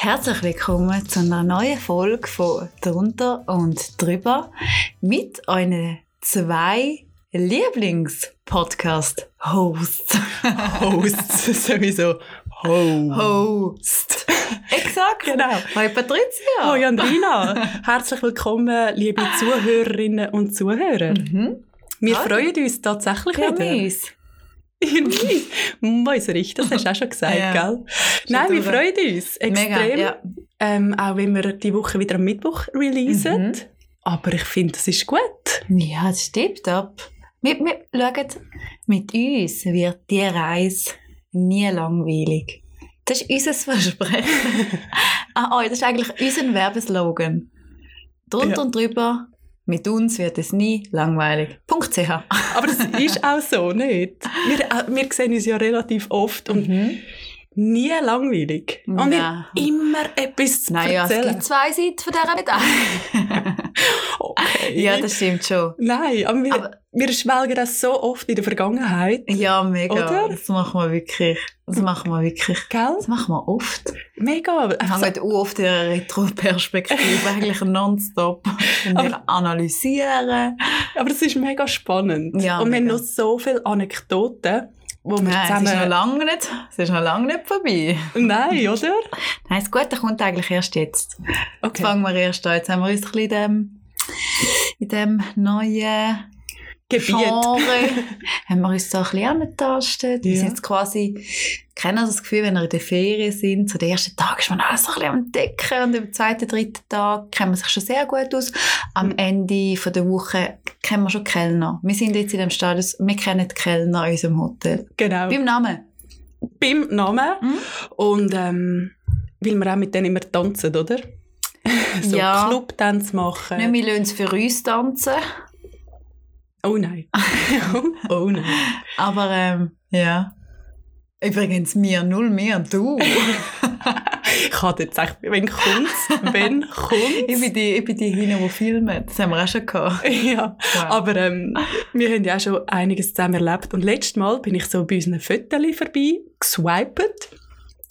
Herzlich willkommen zu einer neuen Folge von Drunter und Drüber mit euren zwei Lieblings-Podcast-Hosts. Hosts, sowieso. Ho. Host. Exakt. Genau. Hoi Patricia. Hoi Andrina. Herzlich willkommen, liebe Zuhörerinnen und Zuhörer. Mhm. Wir Hallo. freuen uns tatsächlich Ja, wieder. mies. Mies. Weiss richtig, das hast du auch schon gesagt, Ja. gell? Nein, wir freuen uns extrem. Mega, ja. ähm, auch wenn wir die Woche wieder am Mittwoch releasen. Mhm. Aber ich finde, das ist gut. Ja, das stimmt ab. Wir, wir schauen, mit uns wird die Reise nie langweilig. Das ist unser Versprechen. ah, oh, das ist eigentlich unser Werbeslogan. Drunter Ja. und drüber, mit uns wird es nie langweilig. .ch. Aber das ist auch so, nicht? Wir, äh, wir sehen uns ja relativ oft und Mhm. nie langweilig. Und wir Nein. haben immer etwas zu Naja, es erzählen. gibt zwei Seiten von dieser Medaille. Okay. ja, das stimmt schon. Nein, aber wir, Aber- wir schwelgen das so oft in der Vergangenheit. Ja, mega. Oder? Das machen wir wirklich. Das machen wir wirklich. Gell? Das machen wir oft. Mega. Wir Einfach so, oft in einer Retro-Perspektive, eigentlich nonstop. Und wir analysieren. aber es ist mega spannend. Ja, Und wir haben mega. noch so viele Anekdoten, wo wir Nein, es ist noch zusammen... lange nicht, es ist noch lange nicht vorbei. Nein, oder? Nein, das Gute kommt eigentlich erst jetzt. Jetzt Okay. fangen wir erst an. Jetzt haben wir uns ein bisschen in dem, in dem neuen Gebiet. Genre haben wir uns so ein bisschen angetastet. Wir Ja. sind jetzt quasi, kennen das Gefühl, wenn wir in der Ferien sind, so der erste Tag ist man alles so ein bisschen am Entdecken und den zweiten, dritten Tag kennt man sich schon sehr gut aus. Am Ende von der Woche kennen wir schon Kellner. Wir sind jetzt in dem Status, wir kennen die Kellner in unserem Hotel. Genau. Beim Namen. Beim Namen. Mhm. Und ähm, weil wir auch mit denen immer tanzen, oder? so Ja. Clubtanz machen. Nicht, wir lassen es für uns tanzen. Oh nein. oh nein. Aber, ähm, ja. Übrigens, wir null, mehr du. Ich hatte jetzt echt, wenn kommt's, wenn kommt's. ich bin die, ich bin die hinten, die filmen. Das haben wir auch schon gehabt. Ja, Wow. aber ähm, wir haben ja auch schon einiges zusammen erlebt. Und letztes Mal bin ich so bei unseren Fotos vorbei geswiped.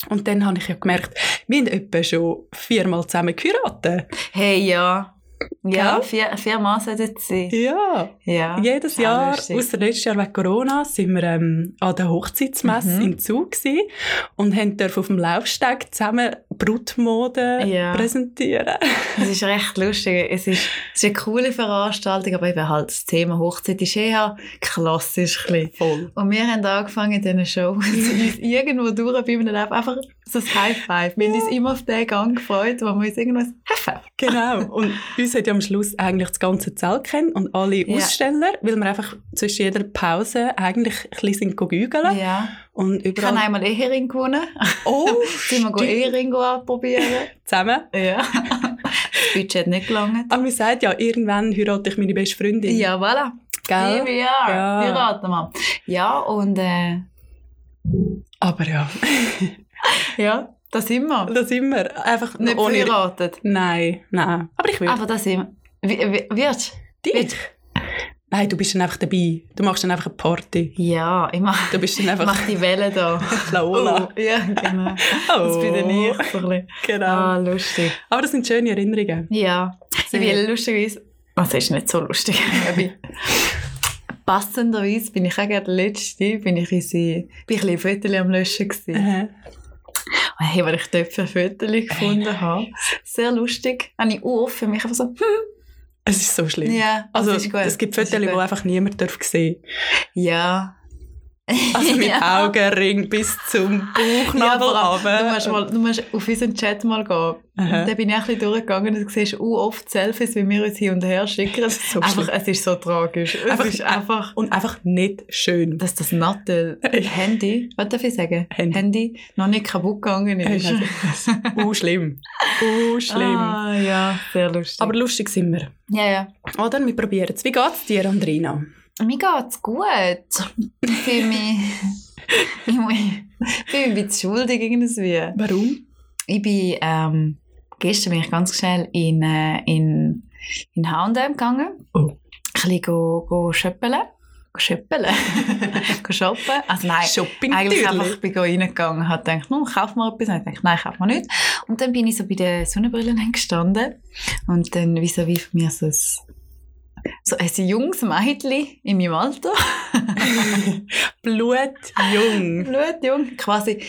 Und dann habe ich ja gemerkt, wir haben etwa schon viermal zusammen geheiratet. Hey, ja. Ja, vier, vier Mal sollte es sein. Ja, Ja. jedes sehr Jahr, lustig. außer letztes Jahr wegen Corona, sind wir ähm, an der Hochzeitsmesse Mhm. in Zug gewesen und haben dürfen auf dem Laufsteg zusammen Brutmode Ja. präsentieren. Es ist recht lustig. Es ist, es ist eine coole Veranstaltung, aber eben halt das Thema Hochzeit ist eher klassisch. ein. Voll. Und wir haben angefangen in diesen Shows, uns irgendwo durch bei einem Leben einfach so ein High Five. Wir haben uns immer auf den Gang gefreut, wo wir uns irgendwas High Five. Genau. Und uns hat ja am Schluss eigentlich das ganze Zelt kennen und alle Ja. Aussteller, weil wir einfach zwischen jeder Pause eigentlich ein bisschen gügeln. Ja. Und Ich habe überall... einmal Ehering gewonnen. Oh, Sind wir. Ehering ausprobieren. Zusammen. Ja. Das Budget hat nicht gelangt. Aber man sagt ja, irgendwann heirate ich meine beste Freundin. Ja, voilà. Gell? Here we are. Ja. Heiraten wir. Ja, und äh, Aber ja, ja, da sind wir. da sind wir. Einfach Nicht ohne... verheiratet. Nein, nein. Aber ich will Aber da sind wir. Wie- wie- Wirst dich. Nein, du bist dann einfach dabei. Du machst dann einfach eine Party. Ja, ich mach, Du bist dann ich einfach mach die Welle da. Laola. Oh, ja, genau. Oh. Das bin dann ich. So ein bisschen. Genau. Ah, lustig. Aber das sind schöne Erinnerungen. Ja. Sehr. Wie lustig ist. Das ist nicht so lustig. Passenderweise bin ich auch gerade letzte, bin ich unsere, bin ich ein bisschen Fotos am Löschen gewesen. Aha. Und hey, weil ich dort ein Fotos gefunden habe. Sehr lustig. Habe ich auch für mich einfach so, hm, Es ist so schlimm. ja, Also, gut. es gibt Fotos, die einfach niemand darf sehen Ja. Also mit Ja. Augenring bis zum Bauchnabel Ja, du, musst mal, du musst auf unseren Chat mal gehen. Aha. Da bin ich ein bisschen durchgegangen und du siehst auch oft Selfies, wie wir uns hin und her schicken. so einfach, es ist so tragisch. Es Einfach- ist einfach, Und einfach nicht schön. dass das Nattel Handy, was darf ich sagen? Handy. noch nicht kaputt gegangen ist. Uh, schlimm. Uh, schlimm. Ah, ja, sehr lustig. Aber lustig sind wir. ja, ja. Oder? Wir probieren es. Wie geht's dir, Andrina? Mir geht's gut. Ich fühle mich, ich fühle mich ein bisschen schuldig irgendwie. Warum? Ich bin, ähm, gestern bin ich ganz schnell in, äh, in, in H&M gegangen. Oh. Ein bisschen go, go schöppeln, schöppeln, shoppen. Also nein, Shopping eigentlich einfach bin ich reingegangen und habe gedacht, nun, kauf mal etwas. Und ich dachte, nein, kauf mal nicht. Und dann bin ich so bei den Sonnenbrillen gestanden und dann vis-à-vis von mir so ein, so ein junges Mädchen in meinem Alter. Blutjung. Blutjung, quasi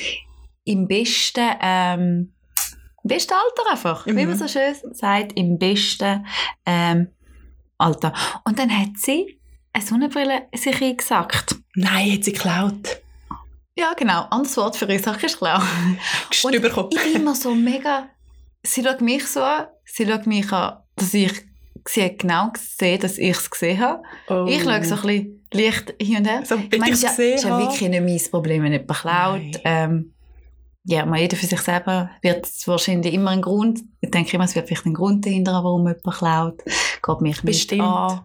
im besten, ähm, im besten Alter einfach, wie Mhm. man so schön sagt, im besten ähm, Alter. Und dann hat sie eine Sonnenbrille sich eingesackt. Nein, hat sie geklaut. Ja, genau. Anderes Wort für Ursache ist klar. Und ich bin immer so mega... Sie schaut mich so an, sie schaut mich an, dass ich... Sie hat genau gesehen, dass ich es gesehen habe. Oh. Ich schaue so ein bisschen leicht hin und her. So, Ich meine, es ist ja- ist wirklich nicht mein Problem, wenn jemand klaut. Ähm, ja, mal jeder für sich selber wird es wahrscheinlich immer einen Grund. Ich denke immer, es wird vielleicht einen Grund dahinter, warum jemand klaut. Geht mich Bestimmt. nicht an.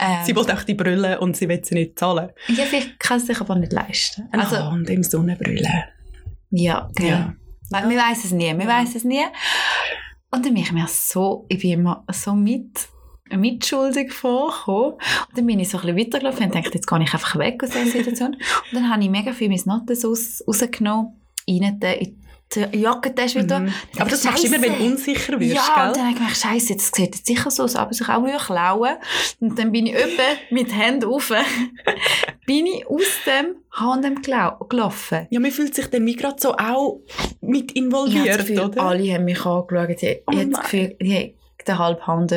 Ähm, Sie will auch die Brille und sie will sie nicht zahlen. ja, vielleicht kann es sich aber nicht leisten. Also, Also, und im Sonnenbrille. ja, okay. Ja. Weil Wir weiß es nie, wir weiß es nie. Und dann bin ich mir so, ich bin immer so mit, mitschuldig vorgekommen. Und dann bin ich so ein bisschen weitergelaufen und dachte, jetzt gehe ich einfach weg aus dieser Situation. Und dann habe ich mega viel meine Noten raus, rausgenommen, rein in die Jackentasche wieder. Mhm. Aber das machst du immer, wenn du unsicher wirst, Ja, und gell? dann habe ich gedacht, Scheiße, das sieht jetzt sicher so aus, aber ich auch wieder klauen. Und dann bin ich öppe mit Händen auf, bin ich aus dem gelau- gelaufen. Ja, man fühlt sich dann gerade so auch mit involviert, das Gefühl, oder? alle haben mich angeschaut. Ich, Oh habe das. Gefühl, ich habe den halben Hand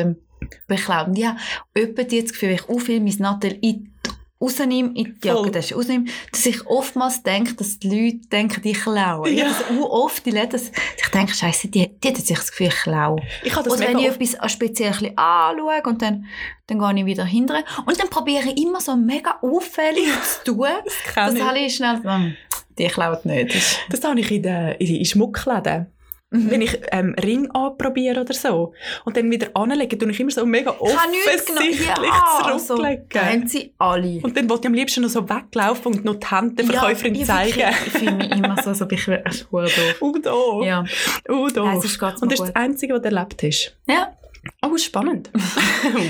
beklaut. Und ich habe öppe das Gefühl, ich auch viel mein Nattel in rausnehme, in die. Jackentasche rausnehme, dass ich oftmals denke, dass die Leute denken, ich klaue. Ja. Ja. Das auch oft die Läden, dass ich denke, Scheiße, die, die hat sich das Gefühl, ich klaue. Ich habe das Oder wenn ich etwas speziell ein anschaue und dann, dann gehe ich wieder hinterher. Und dann probiere ich immer so mega auffällig zu tun, das dass ich. alle schnell sagen, die klaut nicht. Das Das habe ich in den in, in Schmuckläden. Mhm. Wenn ich ähm, Ring anprobiere oder so und dann wieder anlege, tue ich immer so mega Ich offensichtlich Ja, so, zurücklegen. da haben sie alle. Und dann wollte ich am liebsten noch so weglaufen und noch die Hände der Verkäuferin ja, ich zeigen. wirklich- Ich fühle mich immer so, als ob ich ein Schuh da. Ja. Da. Nein, mir und das ist das Einzige, was du erlebt hast. ja. Oh, spannend.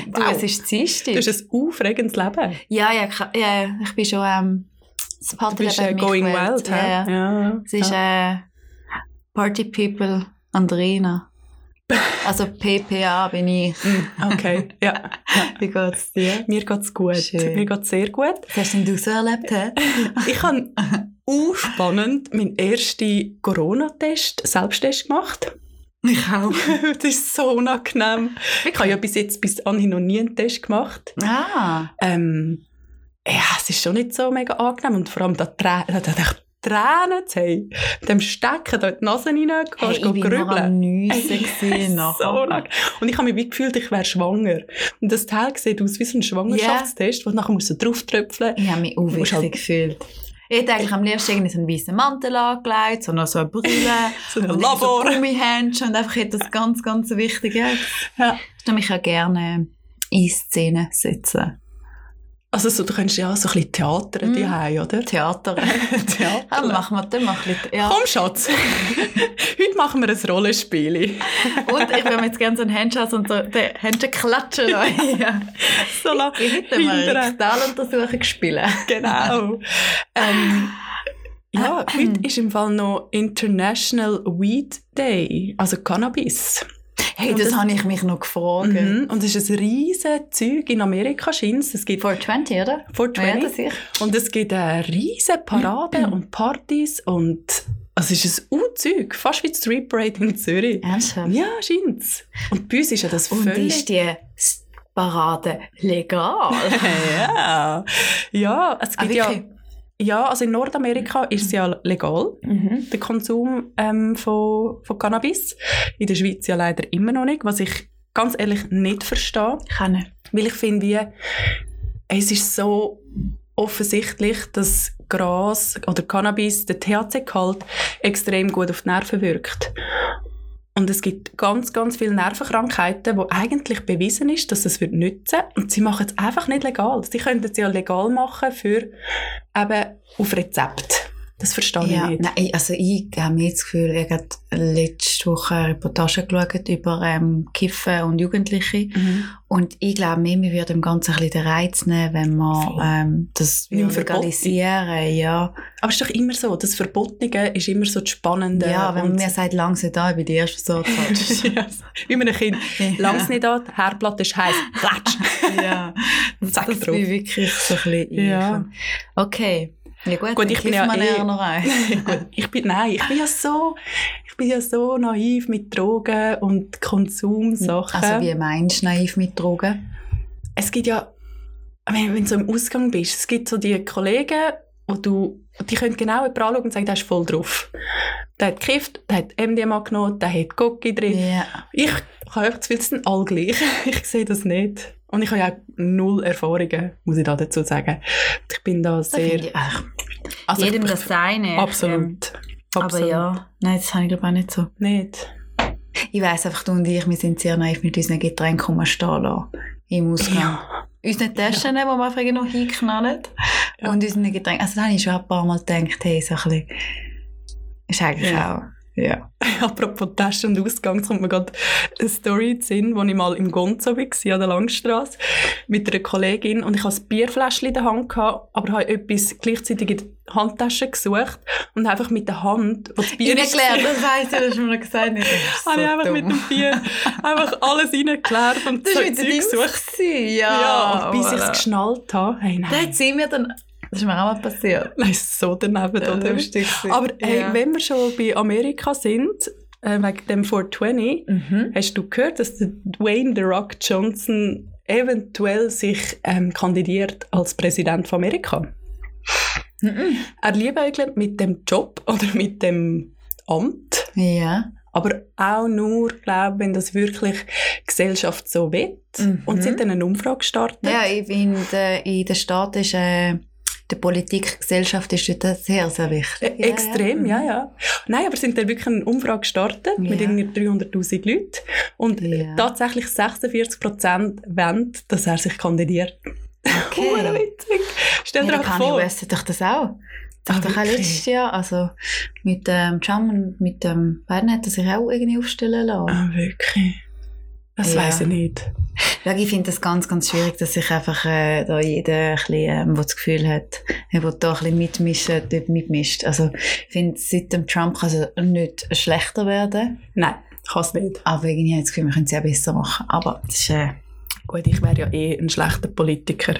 Du, wow. es ist Dienstag. Du hast ein aufregendes Leben. Ja, ja, ja, ich bin schon, ähm, das Du Partyleben bist äh, going wild, Ja, hä? ja. ja. Es ist, äh, Party People Andrina. Also PPA bin ich. Mm, Okay, ja. Wie geht's dir? Mir geht's gut. Schön. Mir geht's sehr gut. Was hast denn du so erlebt? He? Ich habe auch spannend meinen ersten Corona-Test, Selbsttest gemacht. Ich auch. das ist so unangenehm. Ich habe ja bis jetzt, bis anhin noch nie einen Test gemacht. Ah. Ähm, ja, es ist schon nicht so mega angenehm. Und vor allem da da- da- da Tränen zu haben. Dem Stecken in die Nase rein, Hey, gehst ich bin nur grübeln. Ey, gewesen so nachher. unangenehm. Und ich habe mich wie gefühlt, ich wäre schwanger. Und das Teil sieht aus wie so ein Schwangerschaftstest, wo du nachher musst du drauf tröpfeln Ich habe mich unwichtig halt- gefühlt. Ich hätte eigentlich am liebsten irgendwie so einen weißen Mantel angelegt, so noch so eine Brille. So ein Labor. So Gummihändchen und einfach das ganz, ganz wichtig. Ja. Ich würde mich ja gerne in Szene setzen. Also so, du könntest ja auch so ein bisschen Theater Mhm. mm. oder? Theater. Theater. Dann machen wir, dann machen wir, ja. Komm, Schatz. Heute machen wir ein Rollenspiel. Und ich würde jetzt gerne so einen Handschatz und so den Händchen klatschen. ja. So lang Ich hätte mal Rektaluntersuchung gespielt. Genau. ähm, ja, heute ist im Fall noch International Weed Day, also Cannabis. Hey, Und das, das- habe ich mich noch gefragt. Mhm. Und es ist ein riesen Zeug in Amerika, scheint Es gibt 420, oder? 420. Ja, das. Und es gibt eine riesen Parade und Partys und also es ist ein U-Zeug, fast wie die Street Parade in Zürich. Ernsthaft? Ja, scheint's. Und bei uns ist ja das Und völlig... ist die Parade legal? ja. ja, es Ah, gibt ja... Ja, also in Nordamerika ist es ja legal, Mhm. der Konsum ähm, von, von Cannabis. In der Schweiz ja leider immer noch nicht, was ich ganz ehrlich nicht verstehe. Kann ich. Weil ich finde, wie, es ist so offensichtlich, dass Gras oder Cannabis, der THC-Gehalt, extrem gut auf die Nerven wirkt. Und es gibt ganz, ganz viele Nervenkrankheiten, wo eigentlich bewiesen ist, dass es nützen Und sie machen es einfach nicht legal. Sie könnten es ja legal machen für eben auf Rezept. Das verstehe ja, ich nicht. Nein, also ich habe mir das Gefühl, ich habe letzte Woche eine Reportage geschaut über ähm, Kiffen und Jugendliche. Mhm. Und ich glaube, mir wir würden dem Ganzen ein bisschen den Reiz nehmen, wenn Voll. ähm, das Nicht legalisieren, ja. Aber es ist doch immer so, das Verbotene ist immer so das Spannende. Ja, wenn man mir sagt, langsam da, ich bin die erste Sorte. ja, wie mit einem Kind. Langs nicht an, die Herdplatte ist heiß. Klatsch. ja, das, Zack das drauf. bin wirklich so ein bisschen. Ja. Okay. Ja gut, Gut, ich bin ja eh- noch ein. Gut, ich bin, nein, ich bin ja so, ich bin ja so naiv mit Drogen und Konsumsachen. Also wie meinst du naiv mit Drogen? es gibt ja, wenn, wenn du so im Ausgang bist, es gibt so die Kollegen, wo du, die können genau jemanden anschauen und sagen, der ist voll drauf. Der hat gekifft, der hat MDMA genommen, der hat Cocky drin. Ja. Ich habe einfach Gefühl, es sind alle gleich. Ich sehe das nicht. Und ich habe ja auch null Erfahrungen, muss ich da dazu sagen. Ich bin da sehr... ich, ach, Also jedem ich- das seine. Ähm, Absolut. aber Absolut. ja, nein, das habe ich glaube auch nicht so. Nicht. Ich weiss einfach, du und ich, wir sind sehr naiv mit unseren Getränken rumstehen lassen. Im Ausgang. Ja. Unsere Taschen, die wir einfach noch hinknallen. Ja. Und unsere Getränke. Also da habe ich schon ein paar Mal gedacht, hey, so ein bisschen... Ist eigentlich Ja. auch... Ja. Apropos Tasche und Ausgang, kommt mir gerade eine Story in den Sinn, wo ich mal im Gonzo war, an der Langstrasse, mit einer Kollegin und ich hatte ein Bierfläschchen in der Hand, gehabt, aber habe etwas gleichzeitig in der Handtasche gesucht und einfach mit der Hand, wo das Bier Bier ist, erklärt, das heisst, du hast mir noch gesagt. Nicht. Das so habe ich einfach dumm. mit dem Bier einfach alles reingeklärt und Das so Zeug gesucht. Ja, Ja, und bis ich es geschnallt habe, hey, nein, hat sie mir dann... Das ist mir auch mal passiert. nein, so daneben, Ja, oder? gewesen. Aber hey, Ja. wenn wir schon bei Amerika sind, äh, wegen dem 420, Mhm. Hast du gehört, dass der Dwayne The Rock Johnson eventuell sich ähm, kandidiert als Präsident von Amerika? Mhm. Er liebäugelt mit dem Job oder mit dem Amt, Ja. aber auch nur, glaube wenn das wirklich die Gesellschaft so will. Mhm. Und sie hat dann eine Umfrage gestartet. Ja, ich finde, äh, in der Staat ist äh, die Politik, Gesellschaft ist dort sehr, sehr wichtig. Äh, Extrem, ja, ja. Nein, aber haben dann wirklich eine Umfrage gestartet mit Ja. irgendwie 300'000 Leuten und Ja. tatsächlich 46% wollen, dass er sich kandidiert. Okay. witzig. Stell dir Ja, der einfach Kanye vor. West hat doch das auch. Doch, Ah, doch auch letztes Jahr, also mit dem Trump und mit dem Biden hat er sich auch irgendwie aufstellen lassen. Ah, wirklich? Das Ja. weiss ich nicht. Ja, ich finde das ganz, ganz schwierig, dass sich einfach äh, da jeder, ein bisschen, ähm, der das Gefühl hat, er will da ein bisschen mitmischen, dort mitmischt. Also ich finde, seit dem Trump kann es nicht schlechter werden, Nein, kann es nicht. aber irgendwie habe ich das Gefühl, wir können es ja besser machen. Aber das ist äh, Gut, ich wäre ja eh ein schlechter Politiker.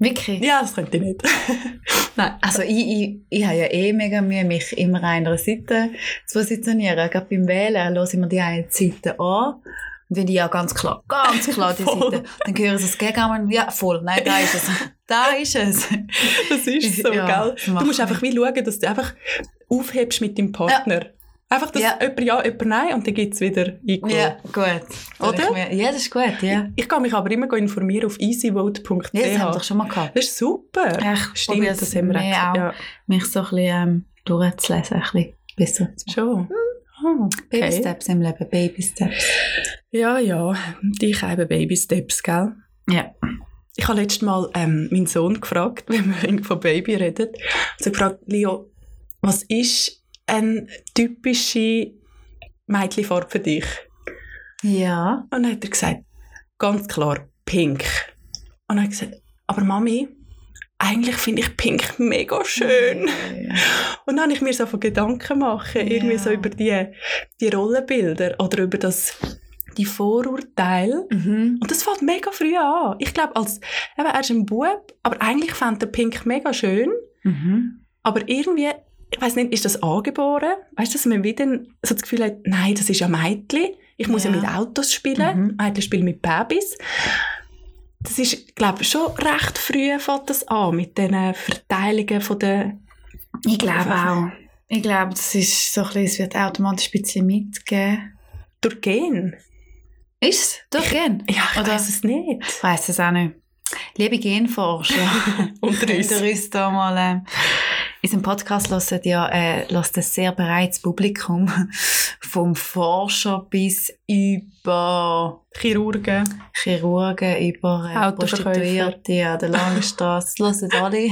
Wirklich... Ja, das könnte ich nicht. Nein. Also ich, ich, ich habe ja eh mega Mühe, mich immer einer Seite zu positionieren. Gerade beim Wählen höre ich mir die eine Seite an. Und wenn ich ja ganz klar, ganz klar die Voll. Seite, dann höre ich das Gegenargument, ja voll, nein, da ist es. Da ist es. Das ist so, Ja, gell? Du musst einfach wie schauen, dass du einfach aufhebst mit deinem Partner. Einfach, dass Ja. jemand ja, jemand nein und dann gibt es wieder Equal. Ja, gut. Oder? Ich mir, ja, das ist gut, ja. Ich kann mich aber immer informieren auf easyvote.ch. Ja, das haben wir doch schon mal gehabt. Das ist super. Ich Stimmt, das haben wir auch. Ja, mich so ein bisschen ähm, durchzulesen, ein bisschen besser schon. Baby okay. Steps im Leben, Baby Steps. Ja, ja. Die eben Baby Steps, gell? Ja. Ich habe letztes Mal ähm, meinen Sohn gefragt, wenn wir von Baby reden. Also gefragt, Leo, was ist eine typische Mädchenfarbe für dich? Ja. Und dann hat er gesagt, ganz klar, pink. Und dann hat er gesagt, aber Mami, eigentlich finde ich pink mega schön. Und dann habe ich mir so von Gedanken machen, irgendwie Ja. so über die, die Rollenbilder oder über das, die Vorurteile. Mhm. Und das fängt mega früh an. Ich glaube, als, eben, er ist ein Bub, aber eigentlich fand er Pink mega schön. Mhm. Aber irgendwie, ich weiß nicht, ist das angeboren? Weißt du, dass man wieder so das Gefühl hat, nein, das ist ja Mädchen. Ich muss ja, Ja. mit Autos spielen. Mhm. Mädchen spielen mit Babys. Das ist, glaube ich, schon recht früh fängt das an mit diesen Verteilungen von den... Ich glaube auch. Ich glaube, das ist so ein bisschen, es wird automatisch ein bisschen mitgegeben. Durch Gen. Ist es? Doch, gern. Ja, ich Oder- weiß es nicht. Ich weiss es auch nicht. Liebe Genforscher, Unter uns. unter uns da mal, äh, in unserem Podcast hört ja, äh, hört ein sehr bereites Publikum, vom Forscher bis über Chirurgen. Chirurgen, über äh. Prostituierte an der Langstrasse, das hören alle.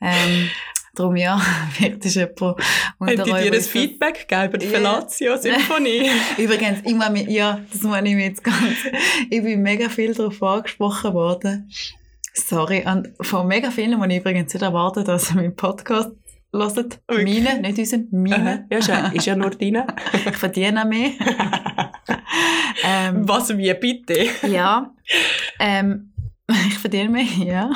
ähm, Darum ja, vielleicht ist jemand unter. Habt ihr dir ein Feedback gegeben über die yeah. Fellatio-Symphonie? Übrigens, ich meine, ja, das meine ich mir jetzt ganz... Ich bin mega viel darauf angesprochen worden. Sorry, und von mega vielen, die ich übrigens nicht erwartet, dass sie meinen Podcast hören. Okay. Meine, nicht unseren, meine. Ja, ist ja, ist ja nur deine. ich verdiene mehr. ähm, Was, wie bitte? ja. Ähm, ich verdiene mehr, ja.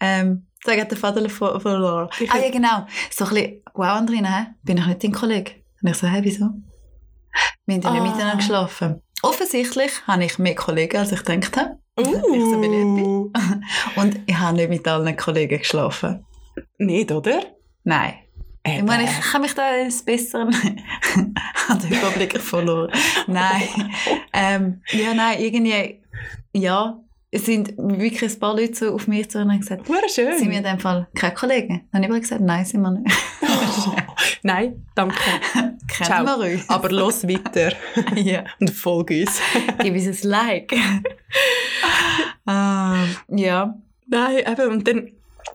ähm, hat der Vater verloren. Ah ja, genau. So ein bisschen, wow, Andrina, bin ich nicht dein Kollege? Und ich so, hä, wieso? Wir haben ja ah. nicht miteinander geschlafen. Offensichtlich habe ich mehr Kollegen, als ich gedacht habe. Uh. Ich. Und ich habe nicht mit allen Kollegen geschlafen. Nicht, oder? Nein. Eben. Ich meine, ich kann mich da eines Besseren an den Überblick verloren. nein. ähm, ja, nein, irgendwie, ja, es sind wirklich ein paar Leute so auf mich zu und gesagt, Hure schön. sind wir in dem Fall keine Kollegen? Dann habe ich gesagt, nein, sind wir nicht. Nein, danke. Kennen wir uns. Aber los weiter. ja. Und folge uns. Gib uns ein Like. Ah, ja. Nein, eben, und dann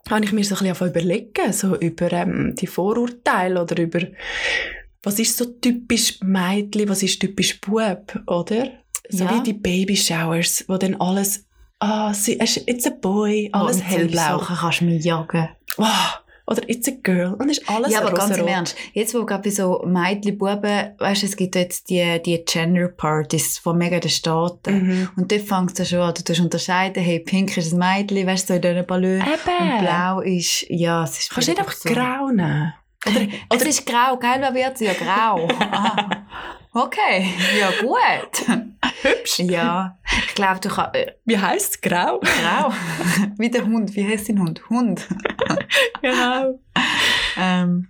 habe ich mir so ein bisschen überlegen, so über ähm, die Vorurteile oder über was ist so typisch Mädchen, was ist typisch Bub, oder? So ja. wie die Babyshowers, wo dann alles ah, oh, it's a boy, alles oh, hellblau. Sachen kannst du mir jagen. Oh, oder it's a girl. Und ist alles Ja, aber ganz im Ernst. Jetzt, wo gerade bei so Mädchen, Buben, weißt du, es gibt jetzt die, die Gender-Partys von mega den Staaten. Mhm. Und dort fängst du schon an, du tust unterscheiden, hey, pink ist ein Mädchen, weißt du, so in diesen Ballon. Eben. Und blau ist, ja, es ist Kannst du nicht einfach so. grau nehmen? Oder, oder, es ist grau, geil, wer wird Ja, grau. ah. Okay, ja gut. Hübsch. Ja, ich glaube, du kannst... Äh, wie heisst es? Grau? Grau. Wie der Hund. Wie heißt dein Hund? Hund. genau. ähm,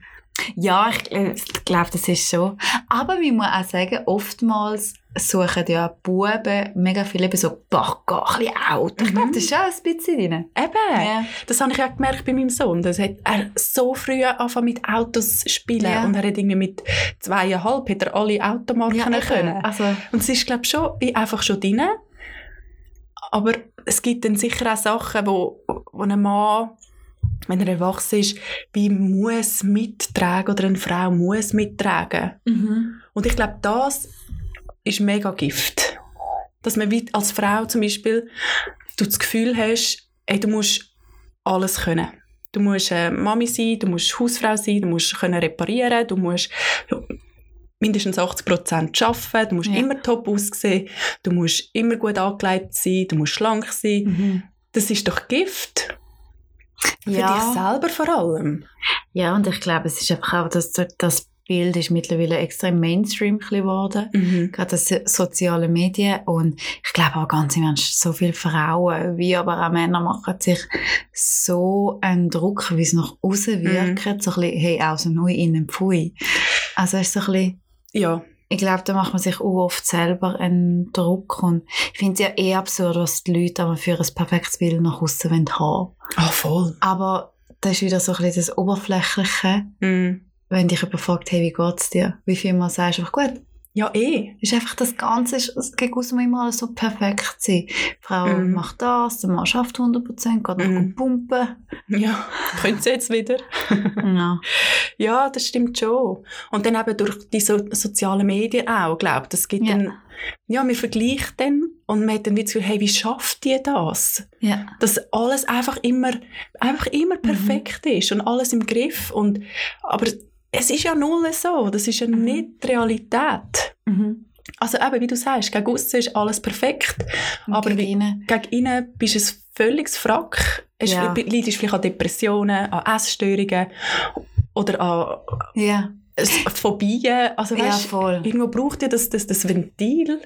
ja, ich, äh, ich glaube, das ist so. Aber man muss auch sagen, oftmals suchen ja Buben mega viel eben so Bagger, ein bisschen Auto. Ich glaube, mhm. das ist auch ein bisschen drin. Eben. Ja. Das habe ich auch gemerkt bei meinem Sohn. Das hat er so früh angefangen mit Autos zu spielen. Ja. Und er hat irgendwie mit zweieinhalb hat er alle Automarken ja, können. Also. Und es ist, glaube ich, schon einfach schon drin. Aber es gibt dann sicher auch Sachen, wo, wo ein Mann wenn er erwachsen ist, wie muss mittragen oder eine Frau muss mittragen. Mhm. Und ich glaube, das ist mega Gift. Dass man als Frau zum Beispiel du das Gefühl hast, ey, du musst alles können. Du musst äh, Mami sein, du musst Hausfrau sein, du musst können reparieren, du musst mindestens 80 Prozent arbeiten, du musst ja. immer top aussehen, du musst immer gut angelegt sein, du musst schlank sein. Mhm. Das ist doch Gift. Für ja. dich selber vor allem. Ja, und ich glaube, es ist einfach auch das, das Bild ist mittlerweile extrem Mainstream geworden, mhm. gerade das soziale Medien und ich glaube auch ganz im Ernst, so viele Frauen wie aber auch Männer machen sich so einen Druck, wie es nach außen wirkt, mhm. so ein bisschen, hey, außen neu, innen pfui. Also es ist so ein bisschen, ja. Ich glaube, da macht man sich auch oft selber einen Druck und ich finde es ja eh absurd, was die Leute aber für ein perfektes Bild nach außen haben wollen. Ah, voll. Aber das ist wieder so ein bisschen das Oberflächliche. Mhm wenn dich jemand fragt, hey, wie geht's dir? Wie viel Mal sagst du einfach, gut. Ja, eh. Ist einfach das Ganze, es geht aus immer alles so perfekt sein. Die Frau mm. macht das, der Mann schafft 100%, geht noch mm. pumpen. Ja, können sie jetzt wieder. ja. ja, das stimmt schon. Und dann eben durch die so sozialen Medien auch, glaube ich. Das gibt ja. dann, ja, man vergleicht dann und man hat dann das Gefühl, hey, wie schafft die das? Ja. Dass alles einfach immer, einfach immer mhm. perfekt mhm. ist und alles im Griff und, aber es ist ja null so. Das ist ja mhm. nicht die Realität. Mhm. Also eben, wie du sagst, gegen aussen ist alles perfekt. Und aber gegen innen? Gegen innen bist du ein völliges Frack. Es ja. leidest vielleicht an Depressionen, an Essstörungen oder an ja. Phobien. Also weißt, ja, voll. irgendwo braucht ja das, das, das Ventil,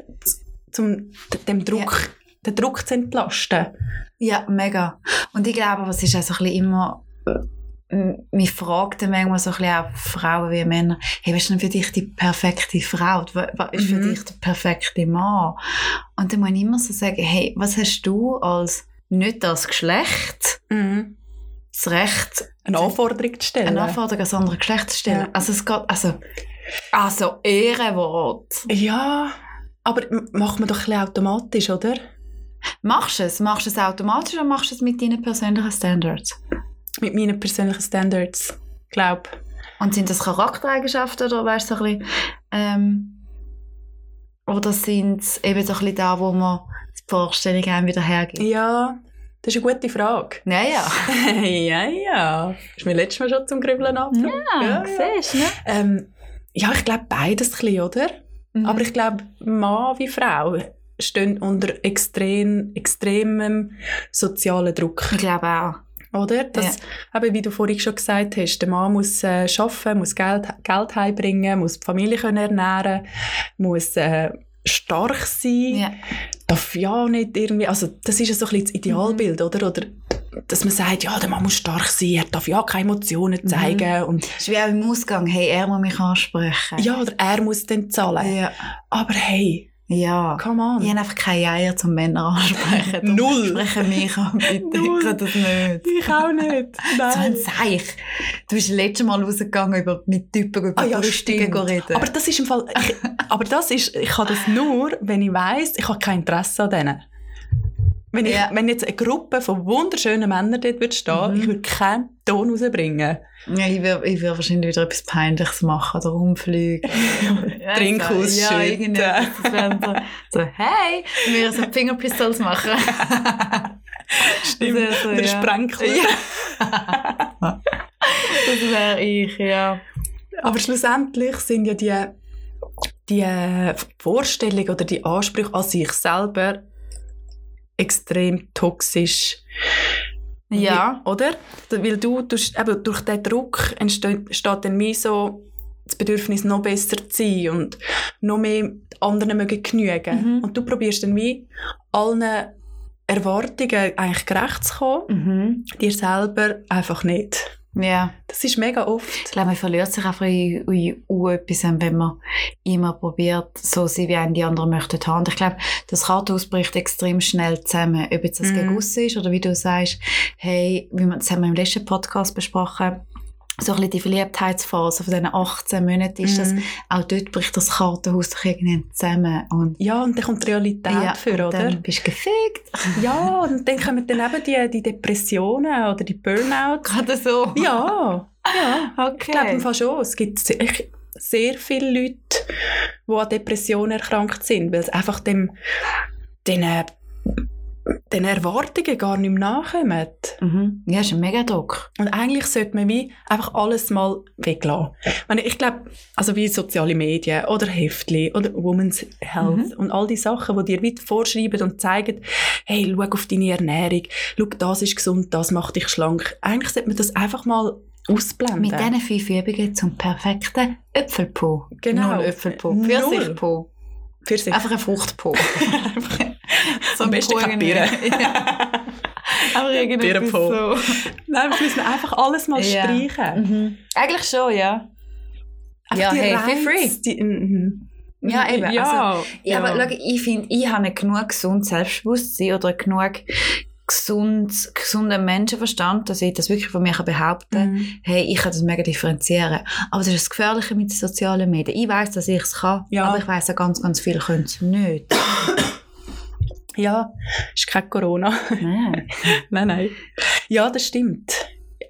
um dem Druck, ja. den Druck zu entlasten. Ja, mega. Und ich glaube, was ist also ein bisschen immer mich fragt dann manchmal so ein bisschen auch Frauen wie Männer, hey, was ist denn für dich die perfekte Frau? Was ist für mhm. dich der perfekte Mann? Und dann muss ich immer so sagen, hey, was hast du als nicht das Geschlecht, mhm. das Recht, eine Anforderung zu stellen? Eine Anforderung an das andere Geschlecht zu stellen. Ja. Also es geht, also, also Ehrenwort. Ja, aber macht man doch ein bisschen automatisch, oder? Machst du es? Machst du es automatisch oder machst du es mit deinen persönlichen Standards? Mit meinen persönlichen Standards, glaube Und sind das Charaktereigenschaften oder weißt du, so ein bisschen, ähm, oder sind es eben so ein bisschen da, wo man die Vorstellung einem wieder hergibt? Ja, das ist eine gute Frage. Ja, ja. ja, ja. Ist mir letztes Mal schon zum Grübeln ab. Ja, siehst du, ne? Ähm, ja, ich glaube beides ein bisschen, oder? Mhm. Aber ich glaube, Mann wie Frau stehen unter extrem, extremem sozialen Druck. Ich glaube auch. Oder? Das, eben, wie du vorhin schon gesagt hast, der Mann muss äh, arbeiten, muss Geld, Geld heimbringen, muss die Familie können ernähren muss äh, stark sein, Ja. darf ja nicht irgendwie, also das ist ja so ein bisschen das Idealbild, oder? Oder dass man sagt, ja, der Mann muss stark sein, er darf ja keine Emotionen zeigen und Es ist wie auch im Ausgang, hey, er muss mich ansprechen. ja, oder er muss dann zahlen. Ja. Aber hey, Ja. come on. Ich habe einfach keine Eier zum Männer ansprechen. Null. Sprechen mich an, bitte. Null. Ich kann das nicht. Ich auch nicht. So ein Nein. Seich. Du bist letztes Mal rausgegangen, über, mit Typen über Ah ja, Brüstungen reden. Aber das ist im Fall, ich, aber das ist, ich kann das nur, wenn ich weiss, ich habe kein Interesse an denen. Wenn, ich, Ja. wenn jetzt eine Gruppe von wunderschönen Männern dort würde stehen, Mhm. ich würde keinen Ton rausbringen. ja, ich würde ich würd wahrscheinlich wieder etwas Peinliches machen oder rumfliegen. Trink Ja, ausschütten. wäre so, so, hey, wir so Fingerpistols machen. Stimmt. Das wär so, Oder ja. Sprenkler. Ja. das wäre ich, ja. Aber schlussendlich sind ja die, die Vorstellungen oder die Ansprüche an sich selber extrem toxisch. Ja. Oder? Weil du, du eben durch diesen Druck entsteht, entsteht dann mehr so das Bedürfnis, noch besser zu sein und noch mehr anderen mögen genügen. Mhm. Und du probierst dann wie allen Erwartungen eigentlich gerecht zu kommen, Mhm. dir selber einfach nicht. Ja. Das ist mega oft. Ich glaube, man verliert sich einfach in, in, in etwas, wenn man immer probiert, so zu sein, wie einen die anderen möchten haben. Und ich glaube, das Kartenhaus bricht extrem schnell zusammen. Ob jetzt das Mhm. gegen aussen ist oder wie du sagst, hey, wie wir, das haben wir im letzten Podcast besprochen, so ein bisschen die Verliebtheitsphase von diesen 18 Monaten ist das, Mhm. auch dort bricht das Kartenhaus doch irgendwann zusammen. Und Ja, und dann kommt die Realität ja, für, oder? dann bist du gefickt. Ja, und dann kommen dann eben die, die Depressionen oder die Burnouts. Gerade so. Ja, ja. Okay. Ich glaube im Fall schon. Es gibt sehr, sehr viele Leute, die an Depressionen erkrankt sind, weil es einfach dem, den, äh, den Erwartungen gar nicht mehr nachkommen. Mhm. Ja, ist ein mega Druck. Und eigentlich sollte man wie einfach alles mal weglassen. Ich, glaube, also wie soziale Medien oder Heftli oder Women's Health Mhm. und all die Sachen, die dir wie vorschreiben und zeigen, hey, schau auf deine Ernährung, schau, das ist gesund, das macht dich schlank. Eigentlich sollte man das einfach mal ausblenden. Mit diesen fünf Übungen zum perfekten Äpfelpo. Genau. Null Äpfelpo. Null. Für sich. Einfach ein Fruchtpo. Am besten keine Birne. Aber Birnenpo. so. Nein, wir müssen einfach alles mal Ja. streichen. Mhm. Eigentlich schon, ja. Einfach Ja, die hey, Reize, feel free. Die, mhm. Ja, eben. Ja, Also, ja, aber schau, ich finde, ich habe nicht genug gesund Selbstbewusstsein oder genug gesund, gesunden Menschenverstand, dass ich das wirklich von mir behaupten kann. Mhm. Hey, ich kann das mega differenzieren. Aber das ist das Gefährliche mit den sozialen Medien. Ich weiß, dass ich es kann, Ja. aber ich weiß auch ganz, ganz viel können es nicht. Ja, ist kein Corona. Nein. nein, nein. Ja, das stimmt.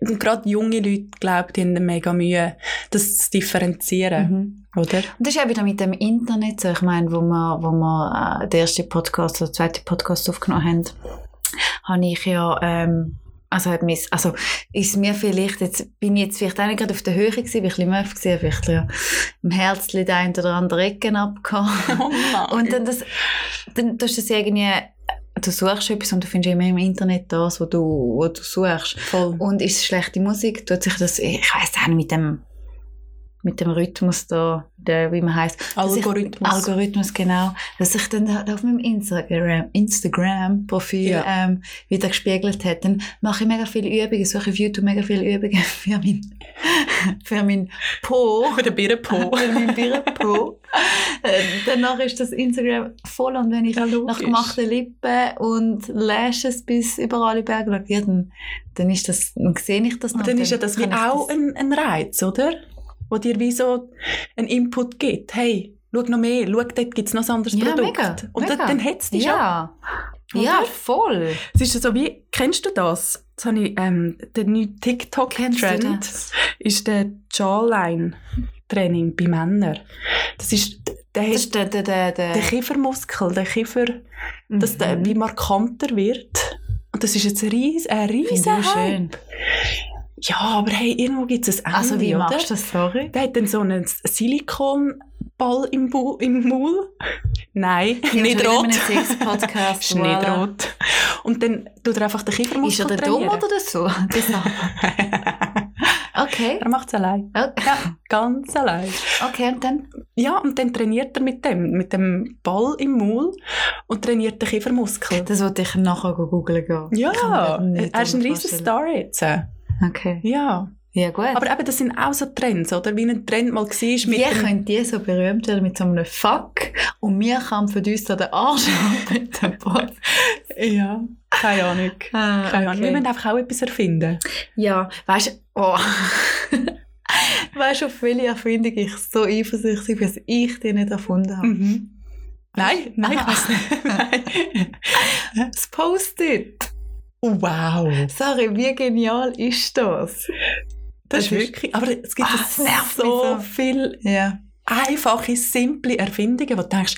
Und gerade junge Leute, glaube ich, haben mega Mühe, das zu differenzieren, Mhm. oder? Und das ist ja wieder mit dem Internet so. Ich meine, wo wir, wo wir äh, den ersten Podcast oder den zweiten Podcast aufgenommen haben, habe ich ja, ähm, also, hat mis, also ist mir vielleicht, jetzt bin ich jetzt vielleicht auch nicht gerade auf der Höhe gewesen, bin ich ein bisschen gewesen, vielleicht ja im Herzchen der ein oder andere Ecken abgehauen. Oh. Und dann, das, dann tust du das irgendwie, du suchst etwas und du findest immer im Internet das, was du, was du suchst. Voll. Und ist es schlechte Musik, tut sich das, ich weiß auch nicht, mit dem, mit dem Rhythmus da, der, wie man heißt. Algorithmus. Algorithmus, genau. Dass sich dann da auf meinem Instagram, Instagram-Profil Ja. ähm, wieder gespiegelt hat. Dann mache ich mega viele Übungen, suche auf YouTube mega viele Übungen für mein, für mein Po. Für den Birnenpo. für mein Birnenpo. Äh, Danach ist das Instagram voll und wenn ich Ja, nach gemachten Lippen und Lashes bis überall in Berge schaue, ja, dann, dann ist das, dann sehe ich das Aber noch. dann ist ja das wie ich auch ein, ein Reiz, oder? Wo dir wie so einen Input gibt. Hey, schau noch mehr, schau, dort gibt es noch ein anderes Ja, Produkt. mega, Und mega. dann, hat es dich schon. Ja. Ja, Oder? voll. Es ist so wie, kennst du das? Jetzt habe ich, ähm, der neue Kennst du TikTok-Trend das? ist der Jawline-Training bei Männern. Das ist, der, Das ist der, der, der, der, Kiefermuskel, der Kiefer, dass der Mhm. wie markanter wird. Und das ist jetzt ein ries, ein riesen Hype. Ja, aber hey, irgendwo gibt es ein Ende, Also wie machst du das, sorry? Der hat dann so einen Silikonball im, Bu im Maul. Nein, nicht rot. Sex-Podcast. Ist nicht rot. Und dann tut er einfach den Ist Kiefermuskel er der dumm oder so? Das okay. er macht es allein. Okay. Ja, ganz allein. okay, und dann? Ja, und dann trainiert er mit dem, mit dem Ball im Maul und trainiert den Kiefermuskel. Das wollte ich nachher googeln gehen. Ja, er ist ein riesen. Star jetzt. Okay. Ja. Ja, gut. Aber eben, das sind auch so Trends, oder? Wie ein Trend mal war mit Wie können die so berühmt werden mit so einem Fuck und wir kämpfen uns da den Arsch ab mit dem Boss? Ja, keine Ahnung. Ah, Keine Ahnung. Wir müssen einfach auch etwas erfinden. Ja, weißt du, oh. weißt du, auf welche Erfindung ich so eifersüchtig bin, dass ich die nicht erfunden habe? Mhm. Nein, nein, ich weiß nicht. Nein. Das Post-it. Wow. Sorry, wie genial ist das? Das ist wirklich... Aber es gibt Ah, so so. viele Ja. einfache, simple Erfindungen, wo du denkst,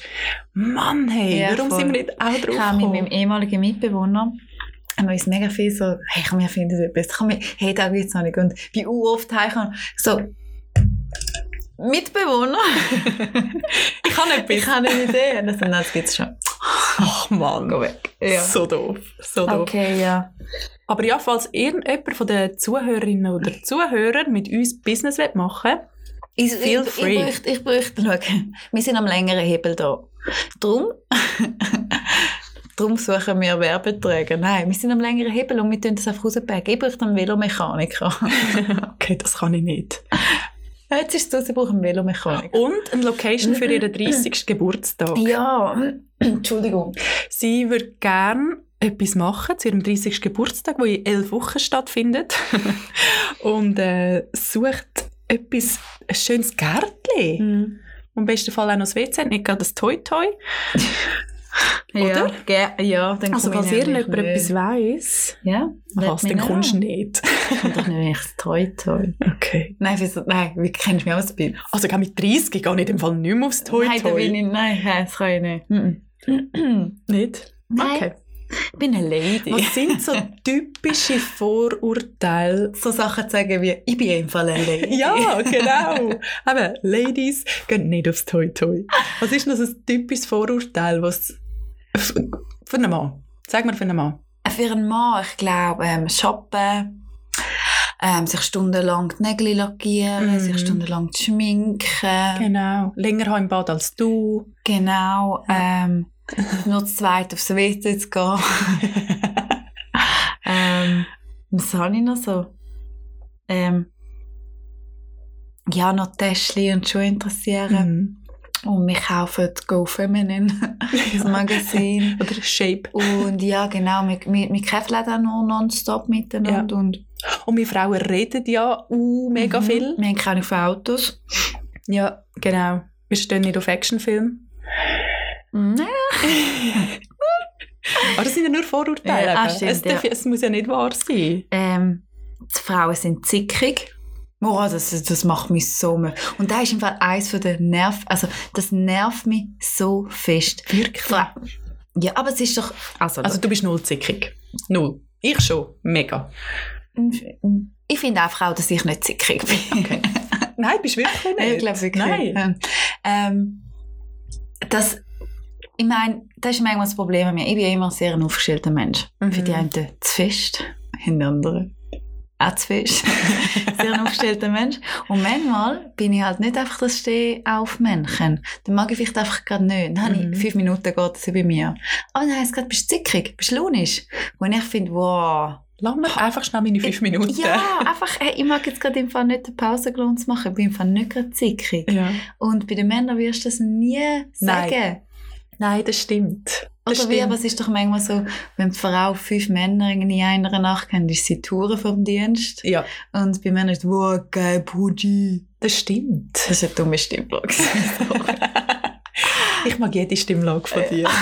Mann, hey, Ja, warum voll. sind wir nicht auch drauf Ich habe mit meinem ehemaligen Mitbewohner haben wir uns mega viel so, hey, komm, wir finden etwas, komm, wir- hey, da geht's noch nicht. Und wie oft heimkommen, so, Mitbewohner, Ich habe etwas. ich habe eine Idee. So, nein, das gibt's schon. Ach Mann, Go weg. Ja. so doof. So doof. Okay, ja. Aber ja, falls irgendjemand von den Zuhörerinnen oder Zuhörern mit uns Business will machen Ich, Feel ich, free. Ich bräuchte, ich bräuchte, schau, wir sind am längeren Hebel da. Drum, drum suchen wir Werbeträger. Nein, wir sind am längeren Hebel und wir tun das einfach rauspacken. Ich bräuchte einen Velomechaniker. okay, das kann ich nicht. Jetzt ist es so, ich brauche einen Velomechaniker. Und eine Location für ihren 30. Geburtstag. Ja, Entschuldigung. Sie würde gerne etwas machen zu ihrem 30. Geburtstag, wo in elf Wochen stattfindet. Und äh, sucht etwas, ein schönes Gärtchen. Und Im besten Fall auch noch das WC, nicht gerade das Toy-Toy. Ja, Oder? ja, dann Also falls ich irgendjemand etwas weiss, Ja, was, dann kommst du nicht. Doch nicht das Toy Toy. Okay. Nein, wieso, nein, wie kennst du mich aus? Bild? Also gar mit 30 gehe ich im Fall nicht mehr aufs Nein, da bin ich, nein, das kann ich nicht. Mhm. Nicht? Nein. Okay. Ich bin eine Lady. Was sind so typische Vorurteile? so Sachen sagen wie, ich bin im Fall eine Lady. Ja, genau. Aber Ladies gehen nicht aufs Toy-Toy. Was ist noch so ein typisches Vorurteil, was für einen Mann? Sag mal für einen Mann. Für einen Mann, ich glaube, ähm, shoppen, ähm, sich stundenlang die Nägel lackieren, Mhm. sich stundenlang schminken. Genau. Länger haben im Bad als du. Genau. Ähm, nur zu zweit aufs WC zu gehen. ähm, was habe ich noch so? Ähm, ja, noch Täschchen und Schuhe interessieren. Mhm. Und wir kaufen Go Feminine, das Magazin. Oder Shape. Und ja, genau, wir, wir, wir kämpfen auch nur nonstop miteinander. Und Und wir Frauen reden ja uh, mega Mhm. viel. Wir haben keine auf Autos. Ja, genau. Wir stehen nicht auf Actionfilm. Nein. Aber das sind ja nur Vorurteile. Ja, ah, stimmt, es, darf, ja. es muss ja nicht wahr sein. Ähm, die Frauen sind zickig. Oh, das, das macht mich so müde. Und da ist im Fall eins von den Nerv, also das nervt mich so fest. Wirklich? Ja, aber es ist doch, also, Also du bist null zickig. Null. Ich schon. Mega. ich finde auch Frau, dass ich nicht zickig bin. Okay. Nein, bist wirklich nicht. Ich glaube wirklich. Nein. Ähm, ähm, das, ich meine, das ist manchmal das Problem mir. Ich bin immer sehr ein aufgestellter Mensch. Mhm. Für die einen zu fest, für die anderen auch zu fest. sehr ein aufgestellter Mensch. Und manchmal bin ich halt nicht einfach das Steh-auf-Männchen. Dann mag ich vielleicht einfach gerade nicht. Dann habe Mhm. ich fünf Minuten geht es bei mir. Aber dann heisst es gerade, bist du zickig, bist du launisch. Und ich finde, wow. Lass mir einfach schnell meine fünf Minuten. Ja, einfach, hey, ich mag jetzt gerade im Fall nicht den Pausengrund machen. Ich bin im Fall nicht gerade zickig. Ja. Und bei den Männern wirst du das nie sagen. Nein, das stimmt. Das Oder wie, aber es ist doch manchmal so, wenn die Frau füf Männer in einer Nacht kennt, ist sie Touren vom Dienst. Ja, Und bei Männern ist es, wow, geil, Puji. das stimmt. Das ist eine dumme Stimmlage. ich mag jede Stimmlage von dir.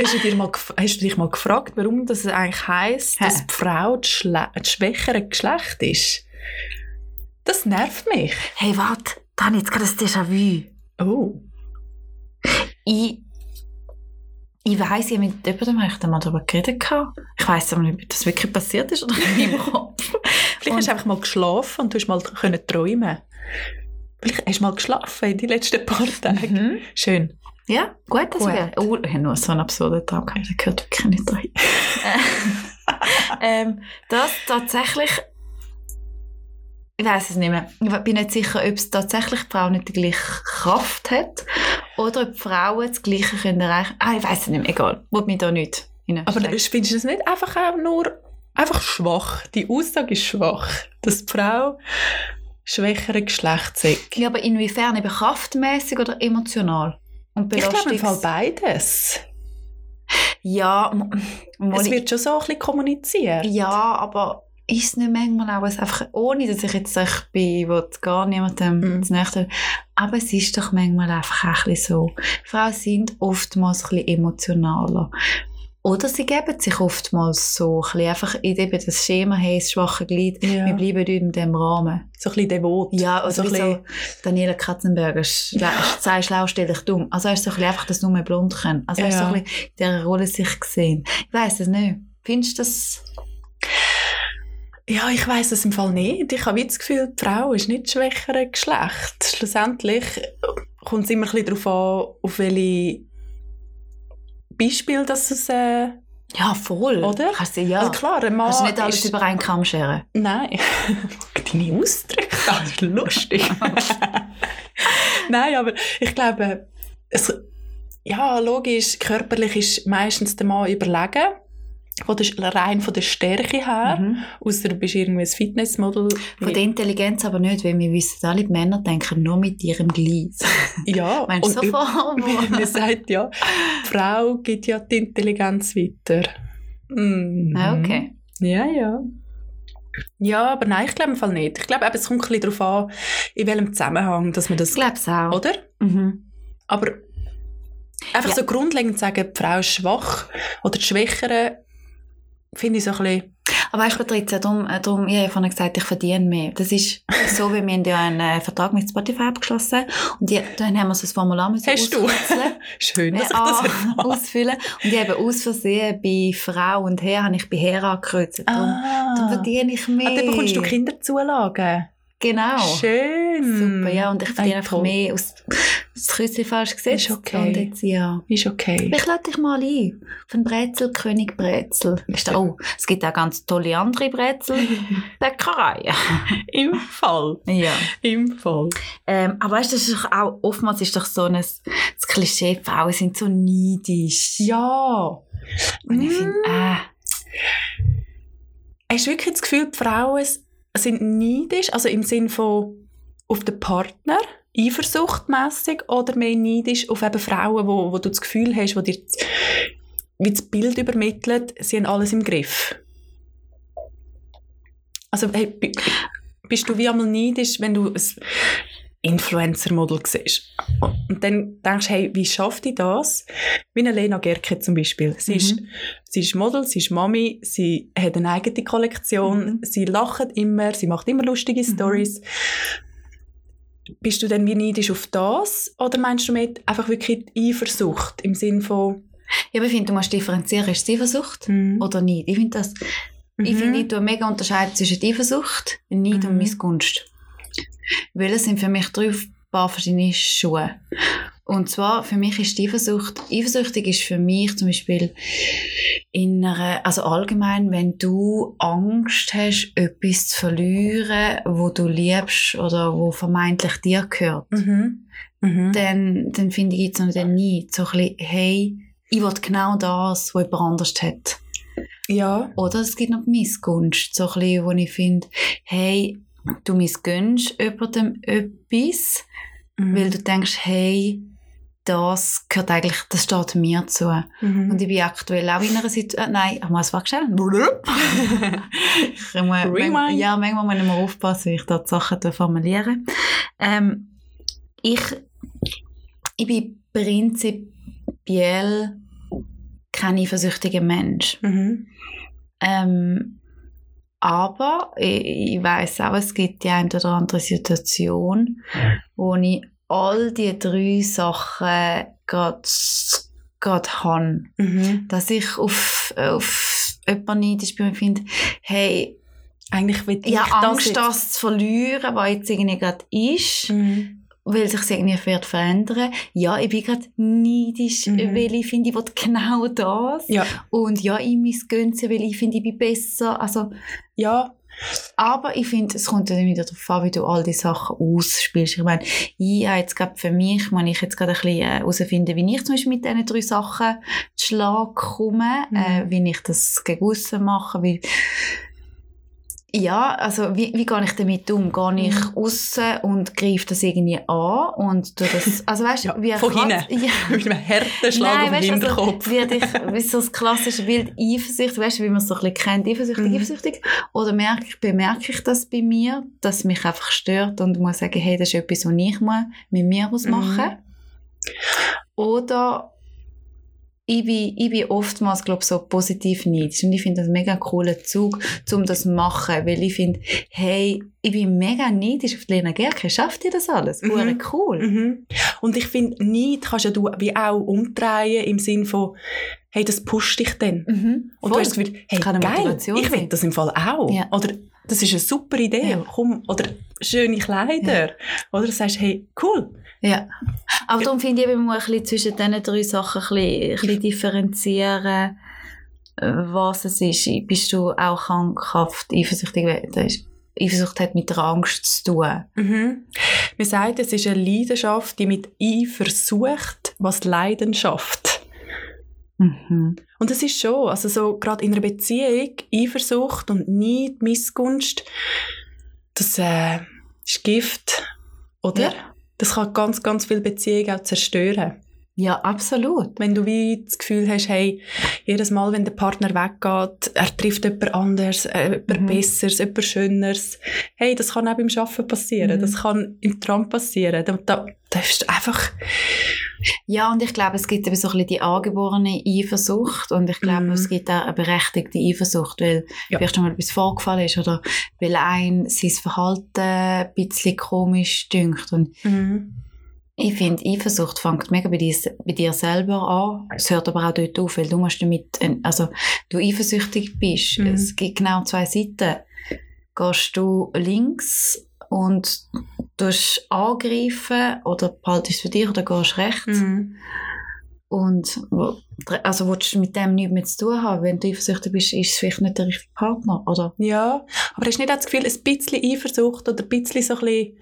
Hast du, dir mal, hast du dich mal gefragt, warum das eigentlich heisst, Hä? dass die Frau das schwächere Geschlecht ist? Das nervt mich. Hey, warte, da habe ich jetzt gerade ein Déjà-vu. Oh. Ich, ich weiss, ich mit jemandem habe ich da mal darüber geredet. Ich weiss aber nicht, ob das wirklich passiert ist oder in meinem Kopf. Vielleicht Und- hast du einfach mal geschlafen und du hast mal können träumen. Vielleicht hast du mal geschlafen in den letzten paar Tagen. Mhm. Schön. Ja, gut, das Gut. wäre. Oh, ich habe nur so einen absurden Traum gehabt, der gehört wirklich nicht rein. ähm, das tatsächlich. Ich weiß es nicht mehr. Ich bin nicht sicher, ob es tatsächlich die Frau nicht die gleiche Kraft hat oder ob Frauen das Gleiche können erreichen Ah, ich weiß es nicht mehr. Egal. Wollte mich da nicht Aber hineinstecken. findest du das nicht einfach auch nur einfach schwach? Die Aussage ist schwach, dass die Frau schwächere Geschlecht sei. Ja, aber inwiefern? Eben kraftmäßig oder emotional? Und Ich glaube im Fall Belastungs- beides. Ja, m- Es wird schon so ein bisschen kommuniziert. Ja, aber ist es nicht manchmal auch ein einfach, ohne dass ich jetzt ich bin, will gar niemandem das Nächste, aber es ist doch manchmal einfach auch ein bisschen so. Frauen sind oftmals ein bisschen emotionaler. Oder sie geben sich oftmals so, ein bisschen einfach in eben das Schema, hey, das schwache Glied, Ja. wir bleiben dort in diesem Rahmen. So ein bisschen devot. Ja, also so ein so Daniela Katzenberger, schla- sei schlau, stell dich dumm. Also er ist so ein bisschen einfach das nur blond können. Also er ist so Ja. ein bisschen in dieser Rolle sich gesehen. Ich weiss es nicht. Findest du das? Ja, ich weiß es im Fall nicht. Ich habe das Gefühl, die Frau ist nicht schwächere Geschlecht. Schlussendlich kommt es immer ein bisschen darauf an, auf welche Beispiele das es... Äh, Ja, voll. Oder? Kannst du, ja. Also klar, ein Mann Kannst du nicht alles ist... über einen Kamm scheren? Nein. Deine Ausdrücke, das ist lustig. Nein, aber ich glaube, es, ja, logisch, körperlich ist meistens der Mann überlegen. Von der, rein von der Stärke her. Mhm. Außer du bist irgendwie ein Fitnessmodel. Von der Intelligenz aber nicht, weil wir wissen, alle Männer denken nur mit ihrem Glied. Ja, Meinst du und so? Wie man sagt, ja, die Frau gibt ja die Intelligenz weiter. Mhm. Ah, okay. Ja, ja. Ja, aber nein, ich glaube im Fall nicht. Ich glaube, es kommt ein bisschen darauf an, in welchem Zusammenhang, dass man das... Ich glaube es auch. Oder? Mhm. Aber einfach Ja. so grundlegend sagen, die Frau ist schwach oder die Schwächere, finde ich so ein bisschen... Aber weißt du, Patrizia, darum, äh, darum, ich habe ja vorhin gesagt, ich verdiene mehr. Das ist so, wie wir haben ja einen äh, Vertrag mit Spotify abgeschlossen und die, dann haben wir so ein Formular müssen Hast du? Schön, dass ich Ja, das erfahre. ausfüllen. Und ich habe aus Versehen bei Frau und Herr habe ich bei Herr angekreuzt. Darum, darum Ah, verdiene ich mehr. ah, dann bekommst du Kinderzulagen. Genau. Schön. Super, ja. Und ich verdiene Ei, einfach toll. mehr aus das Kreuzchen falsch gesetzt. Ist okay. Und jetzt, ja. Ist okay. Ich lade dich mal ein. Von Brezel, König Brezel. Ist da, oh, es gibt auch ganz tolle andere Brezelbäckereien. Im Fall. ja. Im Fall. Ähm, aber weißt du, das ist doch auch, oftmals ist doch so ein das Klischee, Frauen sind so neidisch. Ja. Und ich finde, äh, Hast du wirklich das Gefühl, die Frauen sind neidisch? Also im Sinn von auf den Partner, eifersuchtmässig oder mehr neidisch auf eben Frauen, wo, wo du das Gefühl hast, wo dir das- wie das Bild übermitteln, sie haben alles im Griff? Also hey, bi- bist du wie einmal neidisch, wenn du ein Influencer-Model siehst und dann denkst, hey, wie schafft die das? Wie eine Lena Gerke zum Beispiel. Sie, ist, Mhm. sie ist Model, sie ist Mami, sie hat eine eigene Kollektion, Mhm. sie lacht immer, sie macht immer lustige Stories. Bist du dann wie neidisch auf das oder meinst du mit einfach wirklich die Eifersucht im Sinn von ja, aber ich finde, du musst differenzieren, ist es Eifersucht oder nicht? Ich finde das, ich Mhm. finde, ich tue mega unterscheiden zwischen Eifersucht, Neid und Mhm. Missgunst. Weil es sind für mich drei paar verschiedene Schuhe. Und zwar, für mich ist die Eifersucht, eifersüchtig ist für mich zum Beispiel in einer, also allgemein, wenn du Angst hast, etwas zu verlieren, wo du liebst oder wo vermeintlich dir gehört, Mhm. Mhm. dann, dann finde ich, gibt es noch den Neid. So ein bisschen, hey, ich will genau das, was jemand anders hat. Ja. Oder es gibt noch die Missgunst, so ein bisschen, wo ich finde, hey, du missgönnst jemandem etwas, Mhm. weil du denkst, hey, das gehört eigentlich, das steht mir zu. Mhm. Und ich bin aktuell auch in einer Situation, nein, ich muss schnell. ich muss, Rewind. Ja, manchmal muss ich mal aufpassen, wie ich da die Sachen formuliere. Ähm, ich, ich bin prinzipiell kein eifersüchtiger Mensch. Mhm. Ähm, aber ich, ich weiß auch, es gibt die eine oder andere Situation, wo ich all die drei Sachen gerade gerade habe. Mhm. Dass ich auf, auf jemanden neidisch bin und finde, hey, Eigentlich will ich ich habe das Angst, jetzt. das zu verlieren, was jetzt irgendwie gerade ist, Mhm. Weil sich irgendwie wird verändern. Ja, ich bin gerade neidisch, Mhm. weil ich finde, ich will genau das. Ja, Und ja, ich muss gönnen, weil ich finde, ich bin besser. Also, ja, aber ich finde, es kommt dann wieder darauf an, wie du all die Sachen ausspielst. Ich meine, ich habe jetzt gerade für mich, wenn ich jetzt gerade ein bisschen äh, herausfinden, wie ich zum Beispiel mit diesen drei Sachen zu Schlag komme, Mhm. äh, wie ich das gegen aussen mache, wie ja, also wie, wie gehe ich damit um? Gehe ich Mhm. raus und greife das irgendwie an und tu das, also weißt du, Ja, wie von hinten. Ja. mit einem harten Schlag auf den weißt du, Hinterkopf. Also, werde ich, wie so das klassische Bild Eifersucht, weißt du, wie man es so ein bisschen kennt, eifersüchtig, Mhm. eifersüchtig. Oder merke ich, bemerke ich das bei mir, dass es mich einfach stört und muss sagen, hey, das ist etwas, was ich muss mit mir muss Mhm. Oder ich bin, ich bin oftmals, glaube so positiv neidisch. Und ich finde das einen mega coolen Zug, um das zu machen. Weil ich finde, hey, ich bin mega neidisch auf die Lena Gerke. Schafft ihr das alles? Mhm. Cool. Mhm. Und ich finde, Neid kannst ja du wie auch umdrehen im Sinn von, hey, das pusht dich dann. Mhm. Und Voll. du hast das Gefühl, hey, kann geil, ich will das im Fall auch. Ja. Oder das ist eine super Idee. Ja. Komm, oder schöne Kleider. Oder du sagst, hey, cool. Ja. Aber darum finde ich, man muss ein bisschen zwischen diesen drei Sachen ein bisschen, ein bisschen differenzieren, äh, was es ist. Bist du auch krankhaft eifersüchtig? Eifersucht hat mit der Angst zu tun. Mhm. Man sagt, es ist eine Leidenschaft, die mit I versucht, was Leidenschaft. Mhm. Und das ist schon, also so gerade in einer Beziehung, Eifersucht und Neid, Missgunst, das äh, ist Gift, oder? Ja. Das kann ganz, ganz viele Beziehungen auch zerstören. Ja, absolut. Wenn du wie das Gefühl hast, hey, jedes Mal, wenn der Partner weggeht, er trifft jemand anderes, äh, jemand Mhm. Besseres, jemand Schöneres. Hey, das kann auch beim Arbeiten passieren. Mhm. Das kann im Tram passieren. Da, da, das ist einfach... Ja, und ich glaube, es gibt eben so ein bisschen die angeborene Eifersucht und ich glaube, Mhm. es gibt auch eine berechtigte Eifersucht, weil Ja. vielleicht schon mal etwas vorgefallen ist oder weil ein sein Verhalten ein bisschen komisch dünkt und Mhm. Ich finde, Eifersucht fängt mega bei dir, bei dir selber an. Es hört aber auch dort auf, weil du musst damit, also du eifersüchtig bist. Mhm. Es gibt genau zwei Seiten. Gehst du links und tust angreifen oder behaltest es für dich oder gehst rechts. Mhm. Und also willst du mit dem nichts mehr zu tun haben. Wenn du eifersüchtig bist, ist es vielleicht nicht der richtige Partner, oder? Ja, aber hast du nicht auch das Gefühl, ein bisschen Eifersucht oder ein bisschen so ein bisschen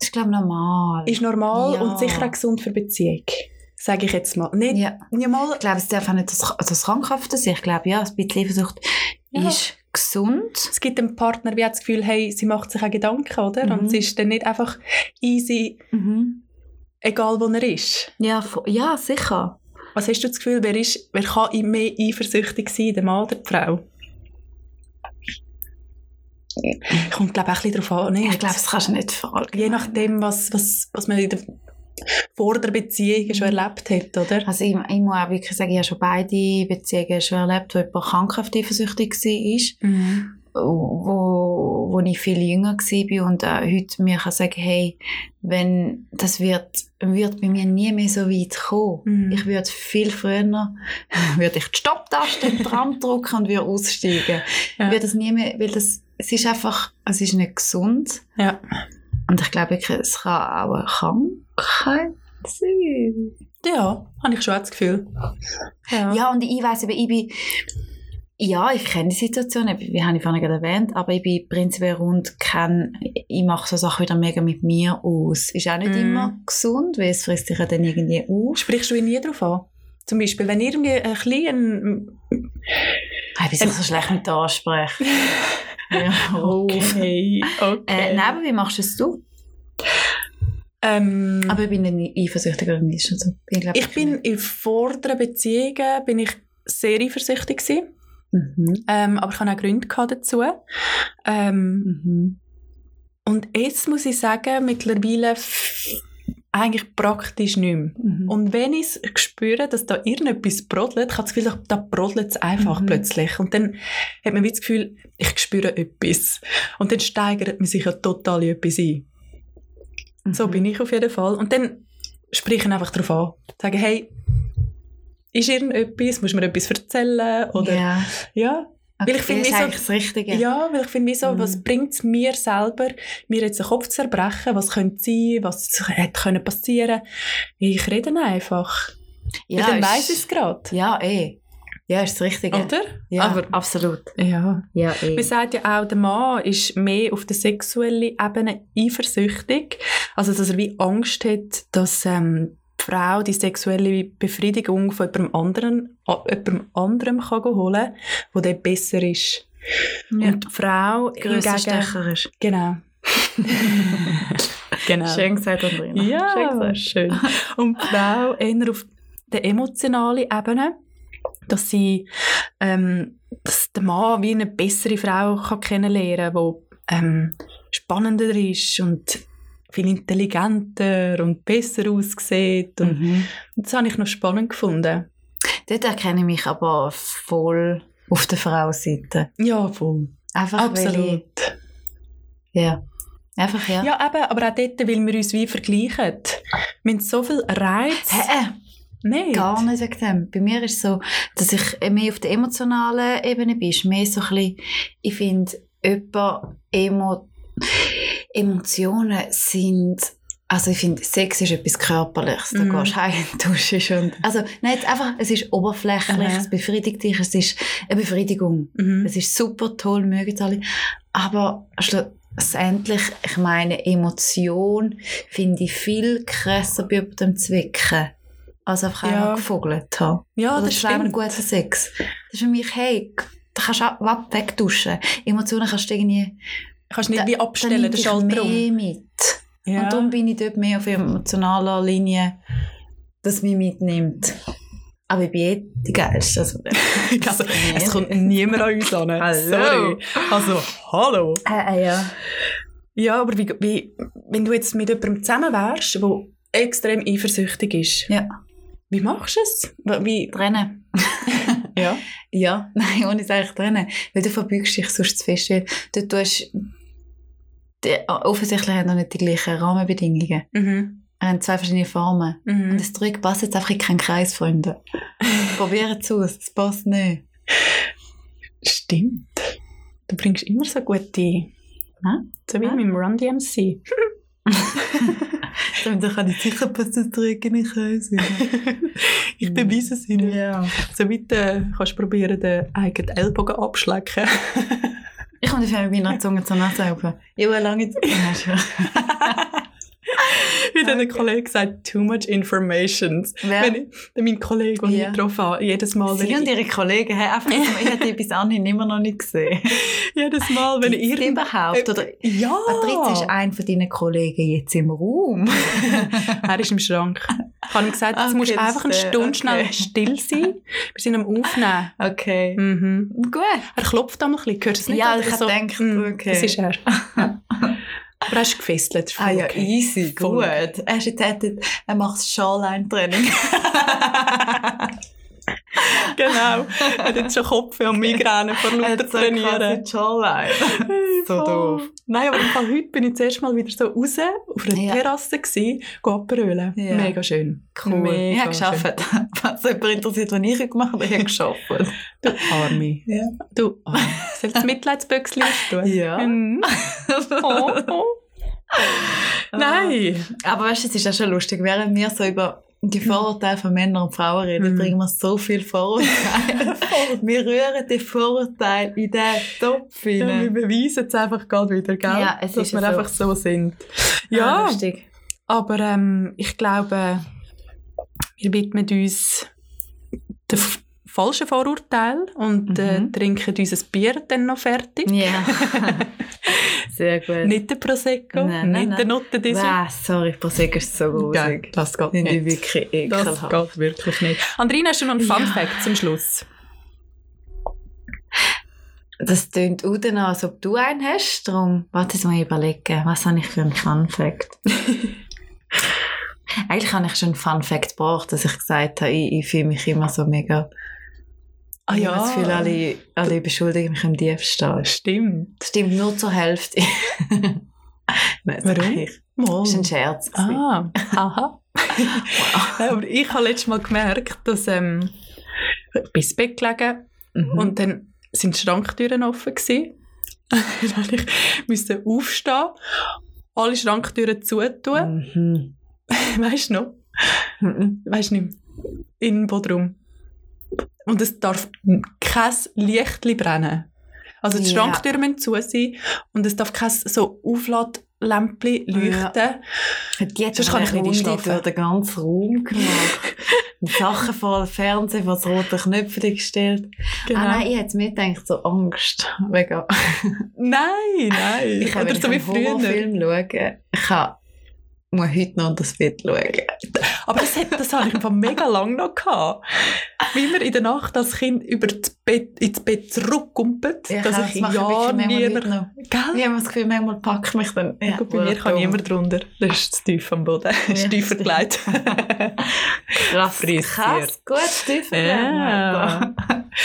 Das ist, glaube ich, normal. ist normal Ja. und sicher auch gesund für Beziehung? Sage ich jetzt mal. Nicht, ja. ja. mal, Ich glaube, es darf auch nicht das, das Krankhafte sein. Ich glaube, ja, ein bisschen Eifersucht Ja. ist gesund. es gibt dem Partner wie das Gefühl, hey, sie macht sich auch Gedanken, oder? Mhm. Und sie ist dann nicht einfach easy, egal wo er ist. Ja, ja, sicher. Was hast du das Gefühl, wer, ist, wer kann mehr eifersüchtig sein, der Mann oder die Frau? Kommt, glaube ich, auch ein bisschen darauf an. Nicht? Ich glaube, das kannst du nicht fragen. Je nachdem, was, was, was man in der, vor der Beziehung schon Mhm. erlebt hat, oder? Also ich, ich muss auch wirklich sagen, ich habe schon beide Beziehungen schon erlebt, wo jemand krankhaft eifersüchtig war, Mhm. wo, wo ich viel jünger war und auch heute mir kann sagen, hey, wenn, das wird, wird bei mir nie mehr so weit kommen. Mhm. Ich würde viel früher, würde ich die Stopptaste im Tram drücken und würde aussteigen. Ja. Ich würde das nie mehr, weil das, es ist einfach, es ist nicht gesund. Ja. Und ich glaube, es kann auch Krankheit sein. Ja, habe ich schon das Gefühl. Ja. Ja, und ich weiss eben, ich bin, ja, ich kenne die Situation, wie habe ich vorhin gerade erwähnt, aber ich bin prinzipiell rund, kenn, ich mache so Sachen wieder mega mit mir aus. Ist auch nicht Mhm. immer gesund, weil es frisst sich ja dann irgendwie auf. Sprichst du ihn nie darauf an? Zum Beispiel, wenn irgendwie ein kleinen... Ich bin so schlecht mit ansprechen. ja, Okay, okay. Äh, nein, aber wie machst du es du? Ähm, Aber ich bin nicht eifersüchtig oder nicht. Also, ich, glaub, ich bin in vorderen Beziehungen bin ich sehr eifersüchtig gewesen. Mhm. Ähm, aber ich hatte auch Gründe dazu. Ähm, Mhm. und jetzt muss ich sagen, mittlerweile eigentlich praktisch nicht mehr. Mhm. Und wenn ich spüre, dass da irgendetwas brodelt, ich habe das Gefühl, da brodelt es einfach Mhm. plötzlich. Und dann hat man wie das Gefühl, ich spüre etwas. Und dann steigert man sich ja total in etwas ein. So Mhm. bin ich auf jeden Fall. Und dann sprechen einfach darauf an. Sagen, hey, ist irgendetwas? Musst du mir etwas erzählen? Oder, ja. ja. Weil ich finde, das wie ist so- das Richtige. Ja, weil ich finde, wieso, Mhm. was bringt es mir selber, mir jetzt den Kopf zu zerbrechen, was könnte sein, was hätte können passieren Ich rede einfach. ja Ja, dann weiss ich es gerade. Ja, eh. Ja, ist das Richtige. Oder? Ja, Aber- absolut. Ja. Ja, eh. Man sagt ja auch, der Mann ist mehr auf der sexuellen Ebene eifersüchtig. Also, dass er wie Angst hat, dass ähm, die Frau die sexuelle Befriedigung von jemandem anderen, jemandem anderem kann holen kann, der besser ist. Ja. Und die Frau grösser hingegen... Stecher ist. Genau. genau. Schön gesagt, Andrina. Ja, Schön gesagt. schön. Und die Frau eher auf der emotionalen Ebene, dass sie, ähm, dass der Mann wie eine bessere Frau kann kennenlernen kann, die ähm, spannender ist und viel intelligenter und besser aussieht. Und Mhm. das habe ich noch spannend gefunden. Dort erkenne ich mich aber voll auf der Frauenseite. Ja, voll. Einfach Absolut. ich, ja. Einfach ja. Ja, eben, aber auch dort, weil wir uns wie vergleichen. Wir haben so viel Reiz. Hä? Nicht. Gar nicht wegen dem. Bei mir ist es so, dass ich mehr auf der emotionalen Ebene bin. Mehr so ein bisschen, ich finde, jemand emo Emotionen sind, also ich finde, Sex ist etwas Körperliches. Da Mhm. gehst du heim, duschst und, also, nein, jetzt einfach, es ist oberflächlich, Aha. es befriedigt dich, es ist eine Befriedigung. Mhm. Es ist super toll, mögen alle. Aber schlussendlich, ich meine, Emotion finde ich viel krasser bei dem Zwicken, als einfach Ja. einmal gefogelt haben. Ja, Oder das einem stimmt. guten Sex. Das ist für mich, hey, da kannst du auch wegduschen. Emotionen kannst du irgendwie, Kannst nicht Da- wie abstellen, nimmt das Schalter um. mehr mit. Ja. Und darum bin ich dort mehr auf emotionaler Linie, dass mich mitnimmt. Aber ich bin eh die Geilste. Also, also, es kommt niemand an uns an. Hallo. Sorry. Also, hallo. äh, äh, ja. Ja, aber wie, wie, wenn du jetzt mit jemandem zusammen wärst, der extrem eifersüchtig ist, Ja. Wie machst du es? Wie, Trennen. ja. Ja, nein, ohne es eigentlich trennen. Weil du verbeugst dich sonst zu fest. Du tust, die, offensichtlich haben wir nicht die gleichen Rahmenbedingungen. Mhm. Wir haben zwei verschiedene Formen. Mhm. Und das Zeug passt jetzt einfach in keinen Kreis, Freunde. Probieren es aus, es passt nicht. Stimmt. Du bringst immer so gute... Hä? So wie Hä? mit dem Run DMC. Dann kann ich sicher Zeug in Kreis. ich beweise es ihnen. Ja. So weit äh, kannst du probieren, den eigenen Ellbogen abschlecken. Ich komme dafür mit meiner Zunge zur Nase helfen. Ich will lange Zunge. Wie ein Okay. Kollege sagt, too much information. Wer? Wenn ich, mein Kollege, den Ja. ich getroffen habe, jedes Mal, Sie und ich, ihre Kollegen haben einfach, ich die bis anhin immer noch nicht gesehen. jedes Mal, wenn irgend... überhaupt? Oder Ja! Patrizia ist einer von deinen Kollegen jetzt im Raum. er ist im Schrank. Ich habe ihm gesagt, Okay, musst du das einfach eine der, Stunde okay. schnell still sein. Wir sind am Aufnehmen. Okay. Mhm. Gut. Er klopft einmal ein bisschen. Hörst es nicht? Ja, ich so? gedacht, Mm, okay. Das ist er. Aber er ist gefesselt. Ah ja, okay. easy, gut. okay. Er, ist jetzt, er, er macht das Shawline-Training. genau. Er hat jetzt schon Kopf und Migräne vor lauter Trainieren. Shawline. So doof. Nein, aber im Fall heute bin ich zuerst mal wieder so raus auf einer Ja. Terrasse go abrölen. Ja. Mega schön. Cool. Mega ich habe geschafft. Was jemand interessiert, was ich gemacht habe, ich habe geschafft. Du Arme. Ja. Du Arme. Soll ich das Mitleidsbüchschen tun? Ja. Mhm. Oh, oh. Nein. Aber weißt du, es ist auch schon lustig, während wir so über die Vorurteile von Männern und Frauen reden, Mhm. bringen wir so viel Vorurteile. wir rühren die Vorurteile in den Topf Ja, wir beweisen es einfach gerade wieder, gell? Ja, es dass ist wir so. einfach so sind. Ah, Ja, lustig. aber ähm, ich glaube, wir widmen uns den f- falschen Vorurteil und äh, Mhm. trinken unser Bier dann noch fertig. Ja. Sehr gut. Nicht den Prosecco, Nein, nein, nicht nein. den Nuttendisel. Was? Sorry, Prosecco ist so Geil, grusig. das geht nicht. wirklich Das ekelhaft. geht wirklich nicht. Andrina, hast du noch einen Fun Ja. Fact zum Schluss? Das tönt auch danach, als ob du einen hast. Darum, warte, jetzt mal überlegen. Was habe ich für einen Fun Fact? Eigentlich habe ich schon einen Fun Fact gebracht, dass ich gesagt habe, ich, ich fühle mich immer so mega... Ah ich ja. habe das Gefühl, alle, alle beschuldigen mich im Diebstahl. Stimmt. Das stimmt nur zur Hälfte. Nein, Warum? Mal. Das war ein Scherz. Ah, aha. Nein, aber ich habe letztes Mal gemerkt, dass ähm, ich bin ins Bett gelegen Mhm. und dann sind die Schranktüren offen gewesen. dann ich musste aufstehen, alle Schranktüren zutun. Mhm. Weißt du noch? Mhm. Weißt du nicht? mehr? In Bodrum. Und es darf kein Lichtli brennen. Also die Ja. Schranktüren müssen zu sein und es darf kein so Aufladlämpchen leuchten. Die hat Sonst kann ich nicht Runde einschlafen. durch den ganzen Raum gemacht. Sachen vor dem Fernseher, vor das rote Knöpfchen gestellt. Genau. Ah nein, ich hätte mir gedacht, so Angst. Wegen nein, nein. Ich kann, Oder so ich wie einen früher. Horrorfilm schauen, ich kann, muss heute noch das Bett schauen. Aber das, hat, das habe ich einfach mega lange noch gehabt. Wie man in der Nacht als Kind über das Bett, ins Bett zurückkumpelt, dass ich das ja wirklich manchmal nie heute mehr... noch. Gell? Ich habe das Gefühl, manchmal packt mich dann... Ja, bei mir kann niemand drunter. Das ist zu tief am Boden. Ja, ist tiefer gelegt. Krass, krass, gut, tiefer Ja.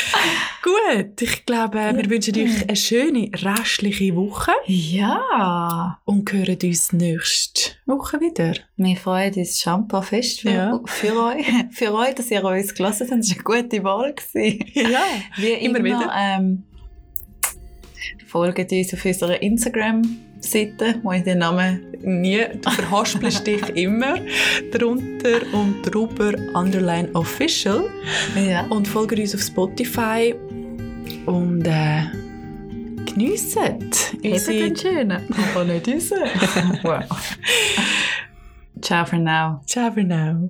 Gut, ich glaube, wir wünschen euch eine schöne restliche Woche Ja. und hören uns nächste Woche wieder. Wir freuen uns Shampoo fest für, Ja. für euch. Für euch, dass ihr uns gelassen habt. Das war eine gute Wahl. Gewesen. Ja, Wie Immer immer, wieder. Ähm, folgt uns auf unserer Instagram-Seite, wo ich den Namen nie, du verhaspelst dich immer drunter und drüber underline official ja. und folgt uns auf Spotify und äh, geniessen Eben den schönen, aber nicht unseren. wow. Ciao for now. Ciao for now.